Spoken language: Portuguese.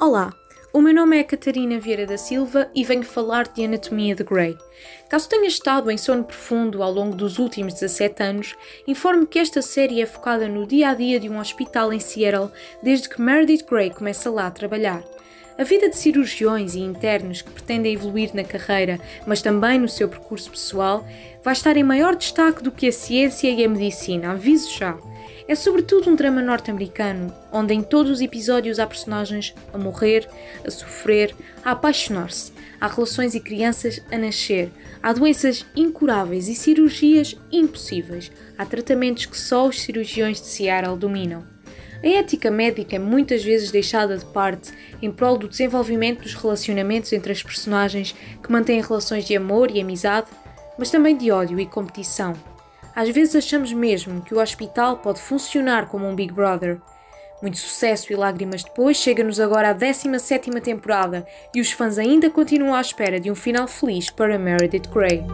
Olá, o meu nome é Catarina Vieira da Silva e venho falar de Anatomia de Grey. Caso tenha estado em sono profundo ao longo dos últimos 17 anos, informo que esta série é focada no dia a dia de um hospital em Seattle desde que Meredith Grey começa lá a trabalhar. A vida de cirurgiões e internos que pretendem evoluir na carreira, mas também no seu percurso pessoal, vai estar em maior destaque do que a ciência e a medicina, aviso já. É sobretudo um drama norte-americano, onde em todos os episódios há personagens a morrer, a sofrer, a apaixonar-se, há relações e crianças a nascer, há doenças incuráveis e cirurgias impossíveis, há tratamentos que só os cirurgiões de Seattle dominam. A ética médica é muitas vezes deixada de parte em prol do desenvolvimento dos relacionamentos entre as personagens que mantêm relações de amor e amizade, mas também de ódio e competição. Às vezes achamos mesmo que o hospital pode funcionar como um Big Brother. Muito sucesso e lágrimas depois, chega-nos agora a 17ª temporada e os fãs ainda continuam à espera de um final feliz para Meredith Grey.